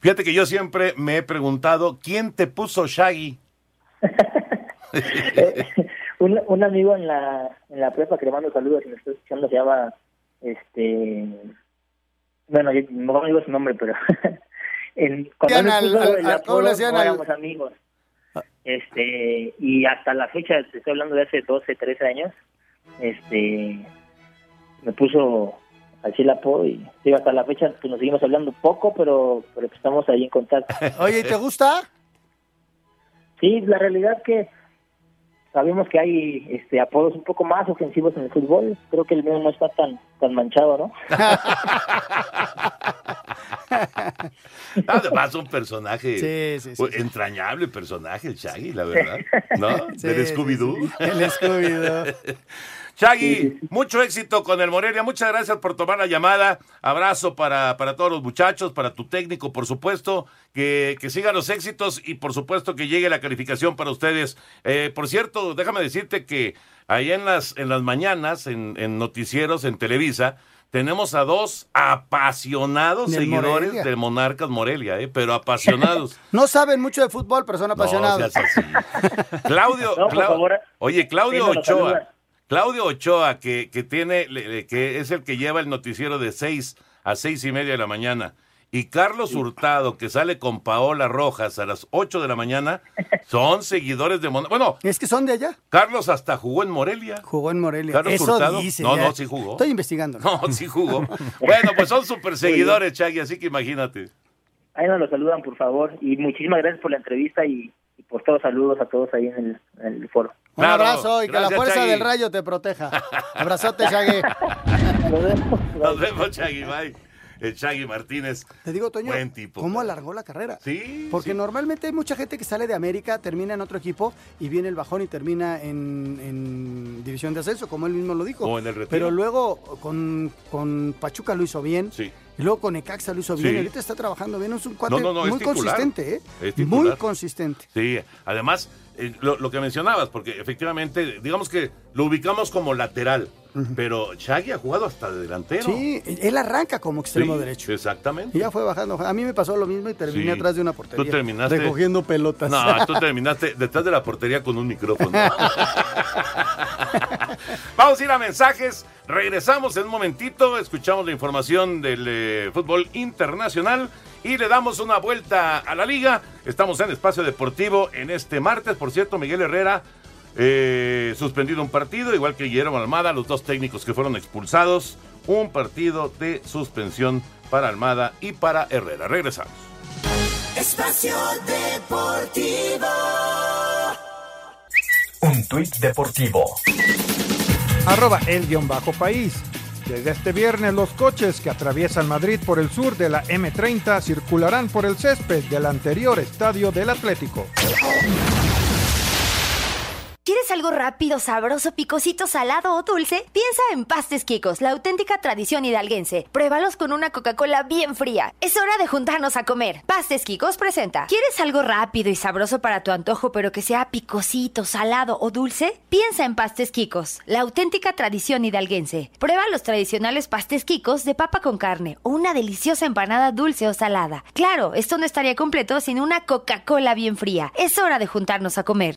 G: Fíjate que yo siempre me he preguntado, ¿quién te puso Shaggy? [laughs]
P: un, un amigo en la, en la prepa que le mando saludos y me está escuchando se llama, este, bueno, yo no digo su nombre, pero [laughs] en, cuando
H: Decían
P: me
H: al-
P: puso
H: al-
P: el
H: al-
P: apodo,
H: ¿cómo le decían
P: no
H: al-
P: éramos amigos. Este, y hasta la fecha, te estoy hablando de hace 12, 13 años, este, me puso así el apodo y digo, hasta la fecha pues nos seguimos hablando poco, pero, pero pues, estamos ahí en contacto. [laughs]
H: Oye, ¿y te gusta?
P: Sí, la realidad que sabemos que hay este apodos un poco más ofensivos en el fútbol. Creo que el mío no está tan tan manchado, ¿no? [laughs] [laughs]
G: Además, un personaje
H: Sí, sí, sí,
G: un entrañable personaje, el Shaggy, la verdad. ¿No? [laughs] Del Scooby-Doo.
H: El Scooby-Doo. [laughs]
G: Shaggy, mucho éxito con el Morelia. Muchas gracias por tomar la llamada. Abrazo para, para todos los muchachos, para tu técnico, por supuesto. Que, que sigan los éxitos y, por supuesto, que llegue la calificación para ustedes. Eh, por cierto, déjame decirte que ahí en las, en las mañanas, en, en noticieros, en Televisa, tenemos a dos apasionados
H: Del
G: seguidores
H: Morelia.
G: de Monarcas Morelia, eh, pero [laughs] apasionados.
H: No saben mucho de fútbol, pero son apasionados.
G: seas así. [laughs] Claudio,
H: No, por
G: Clau-
H: favor.
G: oye, Claudio Ochoa.
H: saluda.
G: Claudio Ochoa, que, que tiene, que es el que lleva el noticiero de 6 a seis y media de la mañana. Y Carlos Hurtado, que sale con Paola Rojas a las 8 de la mañana, [laughs] son seguidores de Mon- Bueno,
H: Es que son de allá.
G: Carlos hasta jugó en Morelia.
H: Jugó en Morelia.
G: Carlos
H: Eso
G: Hurtado.
H: dice.
G: No,
H: ya.
G: no, sí jugó.
H: Estoy investigando.
G: No, sí jugó. [laughs] Bueno, pues son super seguidores, Chagui, así que imagínate.
P: Ahí nos lo saludan, por favor. Y muchísimas gracias por la entrevista y, y por todos saludos a todos ahí en el, en el foro.
H: Un abrazo y que la fuerza
G: Chagui.
H: del rayo te proteja. Abrazote, Shaggy. [laughs]
G: Nos vemos, Chagui, bye. El Chagui Martínez.
H: Te digo, Toño,
G: Buen tipo.
H: ¿cómo alargó la carrera?
G: Sí.
H: Porque normalmente hay mucha gente que sale de América, termina en otro equipo y viene el bajón y termina en, en división de ascenso, como él mismo lo dijo.
G: O en el retiro.
H: Pero luego con, con Pachuca lo hizo bien.
G: Sí.
H: Y luego con Necaxa lo hizo bien. Ahorita está trabajando bien. Es un cuate
G: No, no, no, es
H: muy consistente, ¿eh? Muy consistente.
G: Sí, además, eh, lo, lo que mencionabas, porque efectivamente, digamos que lo ubicamos como lateral, pero Shaggy ha jugado hasta de delantero.
H: Sí, él arranca como extremo
G: Sí,
H: derecho.
G: Exactamente.
H: Y ya fue bajando. A mí me pasó lo mismo y terminé
G: Sí.
H: atrás de una portería.
G: Tú terminaste.
H: Recogiendo pelotas.
G: No, tú terminaste detrás de la portería con un micrófono. [laughs] [laughs] Vamos a ir a mensajes. Regresamos en un momentito. Escuchamos la información del eh, fútbol internacional y le damos una vuelta a la liga. Estamos en Espacio Deportivo en este martes. Por cierto, Miguel Herrera eh, suspendido un partido, igual que Guillermo Almada, los dos técnicos que fueron expulsados. Un partido de suspensión para Almada y para Herrera. Regresamos.
M: Espacio Deportivo.
F: Un tuit deportivo.
A: Arroba el guion bajo país. Desde este viernes los coches que atraviesan Madrid por el sur de la M30 circularán por el césped del anterior estadio del Atlético.
Q: ¿Quieres algo rápido, sabroso, picosito, salado o dulce? Piensa en Pastes Quicos, la auténtica tradición hidalguense. Pruébalos con una Coca-Cola bien fría. Es hora de juntarnos a comer. Pastes Quicos presenta. ¿Quieres algo rápido y sabroso para tu antojo, pero que sea picosito, salado o dulce? Piensa en Pastes Quicos, la auténtica tradición hidalguense. Prueba los tradicionales pastes Quicos de papa con carne o una deliciosa empanada dulce o salada. Claro, esto no estaría completo sin una Coca-Cola bien fría. Es hora de juntarnos a comer.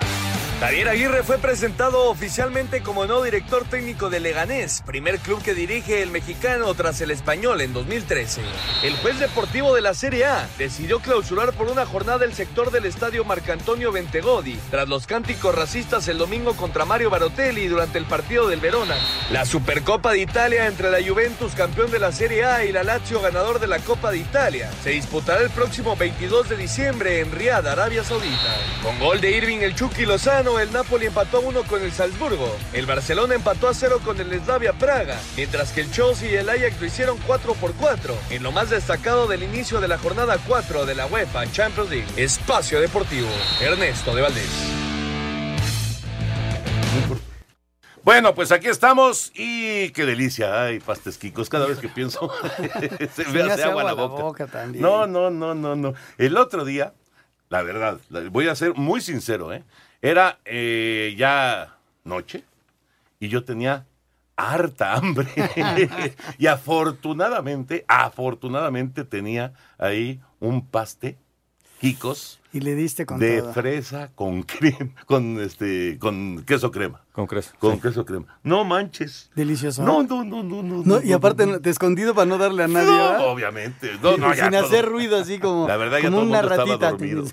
R: Javier Aguirre fue presentado oficialmente como nuevo director técnico de Leganés, primer club que dirige el mexicano tras el español en 2013. El juez deportivo de la Serie A decidió clausurar por una jornada el sector del estadio Marcantonio Bentegodi, tras los cánticos racistas el domingo contra Mario Barotelli durante el partido del Verona. La Supercopa de Italia entre la Juventus, campeón de la Serie A, y la Lazio, ganador de la Copa de Italia, se disputará el próximo 22 de diciembre en Riad, Arabia Saudita. Con gol de Irving el Chucky Lozano, el Napoli empató a uno con el Salzburgo. El Barcelona empató a cero con el Slavia Praga, mientras que el Chelsea y el Ajax lo hicieron 4 por 4, en lo más destacado del inicio de la jornada 4 de la UEFA Champions League. Espacio Deportivo, Ernesto de Valdés.
G: Bueno, pues aquí estamos y qué delicia. Ay, pastesquicos, cada vez que pienso [laughs] [laughs] se me hace agua la boca.
H: también.
G: No, no, no, no, no. El otro día, la verdad, voy a ser muy sincero, ¿eh? Era eh, ya noche y yo tenía harta hambre. [laughs] y afortunadamente, afortunadamente tenía ahí un paste, Kikos,
H: Y le diste con
G: de
H: todo.
G: fresa con crema, con este, con queso crema.
O: Con queso.
G: Con queso crema. No manches.
H: Delicioso.
G: No, no, no, no, no.
H: No, y
G: no,
H: aparte
G: no, no.
H: de escondido para no darle a nadie.
G: No,
H: ¿verdad?
G: obviamente. No, no, ya
H: Sin
G: todo-
H: hacer ruido así como,
G: La verdad, ya
H: como
G: todo el
H: una
G: mundo estaba
H: ratita.
G: dormido.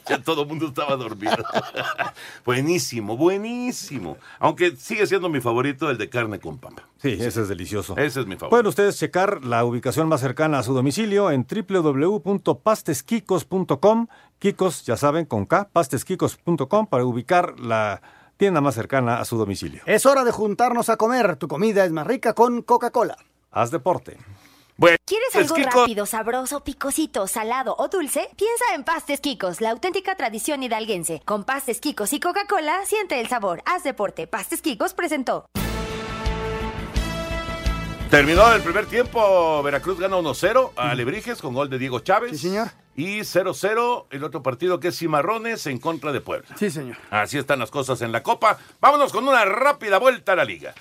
G: [laughs] ya todo el mundo estaba dormido. [laughs] buenísimo, buenísimo. Aunque sigue siendo mi favorito el de carne con papa.
O: Sí, ese es delicioso.
G: Ese es mi favorito.
O: Pueden ustedes checar la ubicación más cercana a su domicilio en www.pastesquicos.com. Kikos, ya saben, con K, pastesquicos.com para ubicar la tienda más cercana a su domicilio.
H: Es hora de juntarnos a comer. Tu comida es más rica con Coca-Cola.
O: Haz deporte.
G: Bueno,
Q: ¿Quieres algo rápido, sabroso, picosito, salado o dulce? Piensa en Pastes Quicos, la auténtica tradición hidalguense. Con Pastes Quicos y Coca-Cola, siente el sabor. Haz deporte. Pastes Quicos presentó.
G: Terminó el primer tiempo, Veracruz gana 1-0 a Alebrijes con gol de Diego Chávez.
H: Sí, señor.
G: Y 0-0 el otro partido que es Cimarrones en contra de Puebla.
H: Sí, señor.
G: Así están las cosas en la Copa. Vámonos con una rápida vuelta a la liga.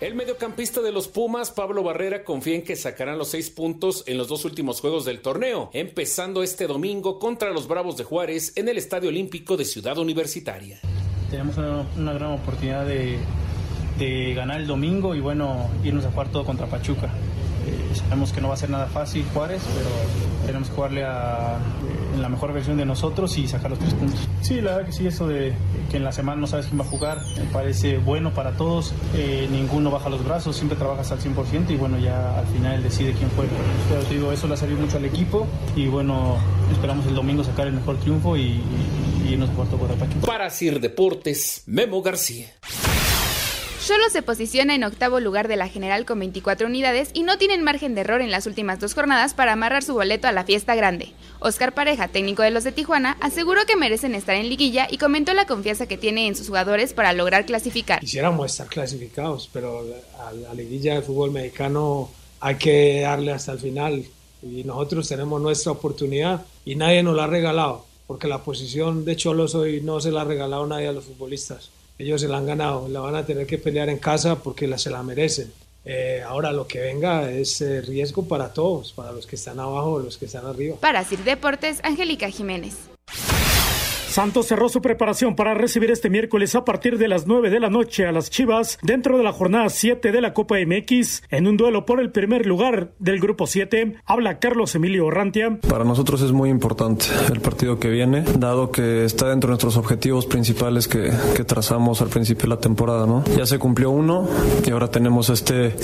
S: El mediocampista de los Pumas, Pablo Barrera, confía en que sacarán los seis puntos en los dos últimos juegos del torneo, empezando este domingo contra los Bravos de Juárez en el Estadio Olímpico de Ciudad Universitaria.
C: Tenemos una, una gran oportunidad de, de ganar el domingo y bueno, irnos a jugar todo contra Pachuca. Eh, sabemos que no va a ser nada fácil Juárez, pero tenemos que jugarle a, en la mejor versión de nosotros y sacar los tres puntos. Sí, la verdad que sí, eso de que en la semana no sabes quién va a jugar, me parece bueno para todos. Eh, ninguno baja los brazos, siempre trabajas al 100% y bueno, ya al final decide quién juega. Pero te digo, eso le ha servido mucho al equipo y bueno, esperamos el domingo sacar el mejor triunfo y, y- y irnos a todo contra Pachuca.
S: Para Sir Deportes, Memo García.
T: Solo se posiciona en octavo lugar de la general con 24 unidades y no tienen margen de error en las últimas dos jornadas para amarrar su boleto a la fiesta grande. Oscar Pareja, técnico de los de Tijuana, aseguró que merecen estar en liguilla y comentó la confianza que tiene en sus jugadores para lograr clasificar.
U: Quisiéramos estar clasificados, pero a la liguilla del fútbol mexicano hay que darle hasta el final y nosotros tenemos nuestra oportunidad y nadie nos la ha regalado, porque la posición de Cholos hoy no se la ha regalado nadie a los futbolistas ellos se la han ganado, la van a tener que pelear en casa porque la, se la merecen. Eh, ahora lo que venga es eh, riesgo para todos, para los que están abajo, los que están arriba.
T: Para Sir Deportes, Angélica Jiménez.
I: Santos cerró su preparación para recibir este miércoles a partir de las 9 de la noche a las Chivas dentro de la jornada 7 de la Copa MX en un duelo por el primer lugar del grupo 7. Habla Carlos Emilio Rantia.
V: Para nosotros es muy importante el partido que viene, dado que está dentro de nuestros objetivos principales que, que trazamos al principio de la temporada. ¿no? Ya se cumplió uno y ahora tenemos este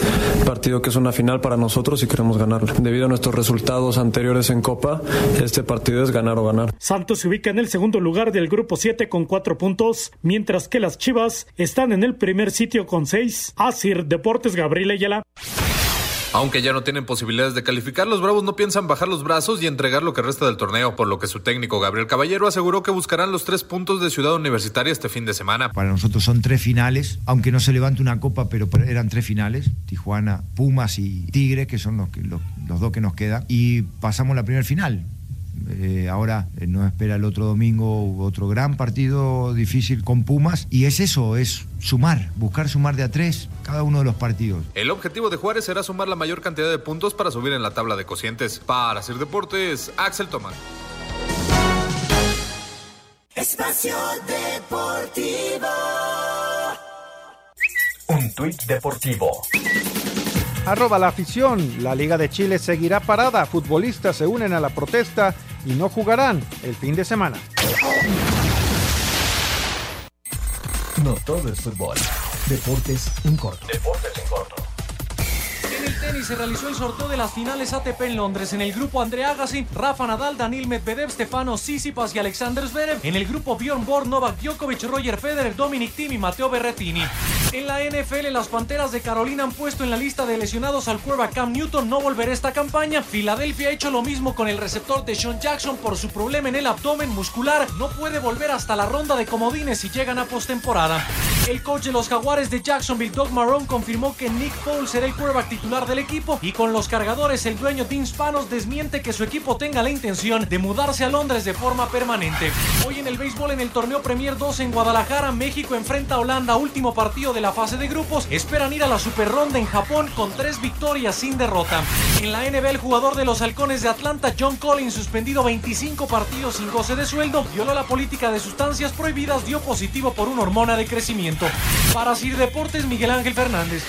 V: partido que es una final para nosotros y queremos ganarlo. Debido a nuestros resultados anteriores en Copa, este partido es ganar o ganar.
I: Santos se ubica en el segundo lugar del grupo 7 con 4 puntos, mientras que las Chivas están en el primer sitio con 6. Asir Deportes Gabriel Ayala.
W: Aunque ya no tienen posibilidades de calificar, los Bravos no piensan bajar los brazos y entregar lo que resta del torneo, por lo que su técnico Gabriel Caballero aseguró que buscarán los tres puntos de Ciudad Universitaria este fin de semana.
X: Para nosotros son tres finales, aunque no se levante una copa, pero eran tres finales, Tijuana, Pumas y Tigre, que son los, los, los dos que nos quedan, y pasamos la primera final. Eh, ahora eh, nos espera el otro domingo otro gran partido difícil con Pumas y es eso, es sumar, buscar sumar de a tres cada uno de los partidos.
W: El objetivo de Juárez será sumar la mayor cantidad de puntos para subir en la tabla de cocientes. Para hacer deportes, Axel Tomás.
M: Espacio Deportivo.
F: Un tuit deportivo.
A: Arroba la afición. La Liga de Chile seguirá parada. Futbolistas se unen a la protesta y no jugarán el fin de semana.
F: No todo es fútbol. Deportes en corto. Deportes en corto.
J: El tenis se realizó el sorteo de las finales ATP en Londres. En el grupo André Agassi, Rafa Nadal, Daniil Medvedev, Stefano Tsitsipas y Alexander Zverev. En el grupo Bjorn Borg, Novak Djokovic, Roger Federer, Dominic Thiem y Matteo Berrettini. En la NFL, las Panteras de Carolina han puesto en la lista de lesionados al quarterback Cam Newton. No volverá esta campaña. Filadelfia ha hecho lo mismo con el receptor de Sean Jackson por su problema en el abdomen muscular. No puede volver hasta la ronda de comodines si llegan a postemporada. El coach de los Jaguares de Jacksonville, Doug Marrone, confirmó que Nick Foles será el quarterback titular del equipo. Y con los cargadores, el dueño Dean Spanos desmiente que su equipo tenga la intención de mudarse a Londres de forma permanente. Hoy en el béisbol, en el torneo Premier 2 en Guadalajara, México enfrenta a Holanda, último partido de la fase de grupos. Esperan ir a la super ronda en Japón con tres victorias sin derrota. En la NBA, el jugador de los halcones de Atlanta, John Collins, suspendido 25 partidos sin goce de sueldo, violó la política de sustancias prohibidas, dio positivo por una hormona de crecimiento. Para Sir Deportes, Miguel Ángel Fernández.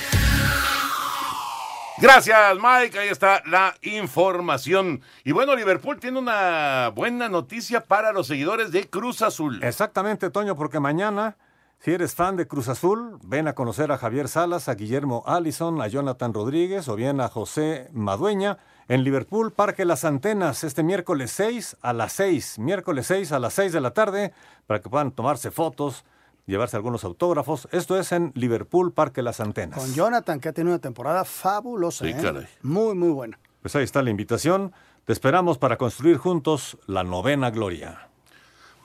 G: Gracias, Mike. Ahí está la información. Y bueno, Liverpool tiene una buena noticia para los seguidores de Cruz Azul.
O: Exactamente, Toño, porque mañana, si eres fan de Cruz Azul, ven a conocer a Javier Salas, a Guillermo Allison, a Jonathan Rodríguez o bien a José Madueña en Liverpool, Parque Las Antenas, este miércoles 6 a las 6. Miércoles 6 a las 6 de la tarde, para que puedan tomarse fotos llevarse algunos autógrafos. Esto es en Liverpool, Parque Las Antenas.
H: Con Jonathan, que ha tenido una temporada fabulosa.
G: Sí,
H: ¿eh?
G: caray.
H: Muy, muy buena.
O: Pues ahí está la invitación. Te esperamos para construir juntos la novena gloria.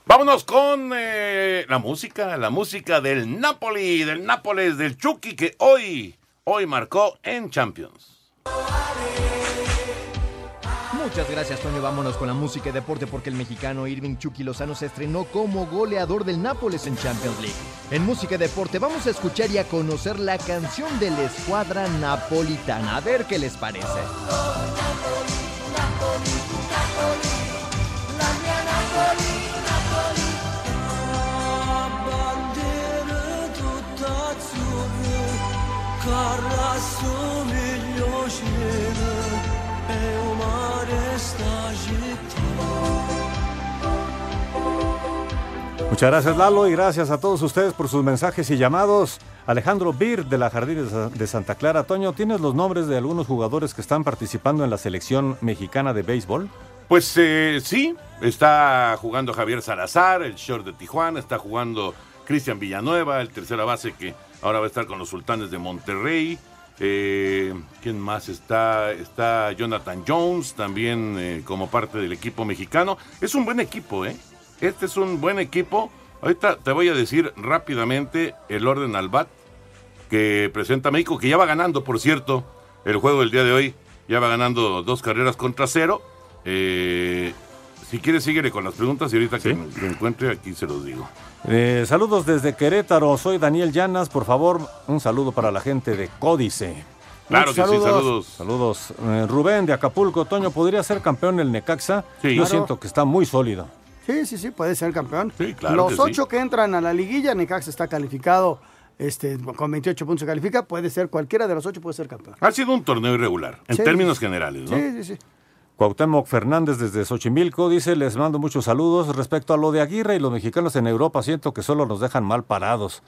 G: Vámonos con eh, la música, la música del Napoli, del Nápoles, del Chucky, que hoy, hoy marcó en Champions.
F: Muchas gracias, Toño. Vámonos con la música y deporte porque el mexicano Irving Chucky Lozano se estrenó como goleador del Nápoles en Champions League. En música y deporte vamos a escuchar y a conocer la canción de la escuadra napolitana. A ver qué les parece.
O: Muchas gracias Lalo y gracias a todos ustedes por sus mensajes y llamados. Alejandro Bir de la Jardines de Santa Clara. Toño, ¿tienes los nombres de algunos jugadores que están participando en la selección mexicana de béisbol?
G: Pues eh, sí, está jugando Javier Salazar, el short de Tijuana, está jugando Cristian Villanueva, el tercera base que ahora va a estar con los Sultanes de Monterrey. Eh, ¿Quién más está? Está Jonathan Jones, también eh, como parte del equipo mexicano. Es un buen equipo, ¿eh? Este es un buen equipo. Ahorita te voy a decir rápidamente el orden al bat que presenta México, que ya va ganando, por cierto, el juego del día de hoy. Ya va ganando dos carreras contra cero. Eh, si quieres, síguele con las preguntas y ahorita que me encuentre aquí se los digo.
O: Eh, saludos desde Querétaro, soy Daniel Llanas, por favor, un saludo para la gente de Códice.
G: Claro que sí, saludos.
O: Saludos. Eh, Rubén de Acapulco, Toño, ¿podría ser campeón el Necaxa?
H: Sí.
O: Yo
H: Claro.
O: siento que está muy sólido.
H: Sí, sí, sí, puede ser campeón.
O: claro
H: Los
O: que sí.
H: ocho que entran a la liguilla, Necaxa está calificado, este, con 28 puntos se califica, puede ser cualquiera de los ocho puede ser campeón.
G: Ha sido un torneo irregular, en
H: Sí.
G: términos generales, ¿no?
H: Sí, sí, sí.
O: Cuauhtémoc Fernández desde Xochimilco dice, les mando muchos saludos respecto a lo de Aguirre y los mexicanos en Europa, siento que solo nos dejan mal parados.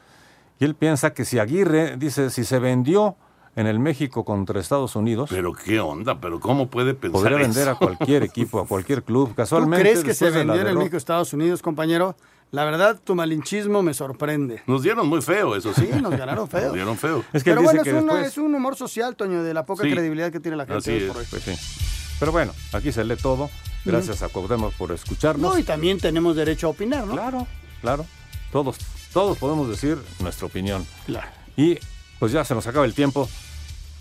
O: Y él piensa que si Aguirre, dice, si se vendió en el México contra Estados Unidos,
G: Pero qué onda, pero ¿cómo puede pensar
O: podría vender
G: eso?
O: a cualquier equipo, a cualquier club.
H: ¿Tú
O: Casualmente,
H: crees que se vendió en el México Estados Unidos, compañero? La verdad, tu malinchismo me sorprende.
G: Nos dieron muy feo, eso sí.
H: Sí, nos ganaron feo.
G: Nos dieron feo.
O: Es que
H: Pero bueno,
O: que
H: es, una-
O: después-
H: es un humor social, Toño, de la poca
O: Sí.
H: credibilidad que tiene la gente.
O: Así
H: hoy
O: es,
H: por hoy.
O: pues sí. Pero bueno, aquí se lee todo. Gracias a Cuauhtémoc por escucharnos.
H: No, y también tenemos derecho a opinar, ¿no?
O: Claro, claro. Todos, todos podemos decir nuestra opinión.
H: Claro.
O: Y pues ya se nos acaba el tiempo.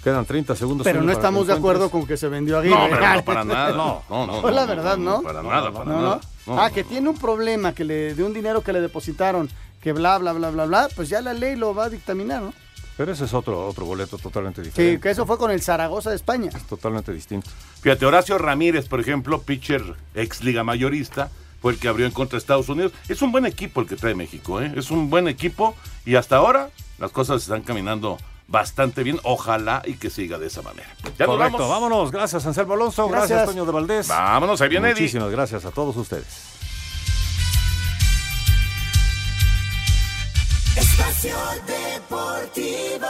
O: Quedan 30 segundos.
H: Pero no estamos de acuerdo con que se vendió a Aguirre.
G: No, pero no para nada.
O: No, [laughs]
G: no, no.
H: Fue la
G: no,
H: verdad, ¿no?
G: Para nada, para
H: No, no.
G: nada. No,
H: ah,
G: no.
H: que tiene un problema que le de un dinero que le depositaron, que bla, bla, bla, bla, bla, pues ya la ley lo va a dictaminar, ¿no?
O: Pero ese es otro, otro boleto totalmente diferente.
H: que eso fue con el Zaragoza de España.
O: Totalmente distinto.
G: Fíjate, Horacio Ramírez, por ejemplo, pitcher ex liga mayorista, fue el que abrió en contra de Estados Unidos. Es un buen equipo el que trae México, ¿eh? Es un buen equipo y hasta ahora las cosas están caminando bastante bien. Ojalá y que siga de esa manera. Ya nos
O: Correcto,
G: vamos.
O: vámonos. Gracias, Anselmo Alonso. Gracias,
G: Gracias.
O: Toño de Valdés.
G: Vámonos, ahí viene Eddie.
O: Muchísimas gracias a todos ustedes.
M: Espacio Deportivo.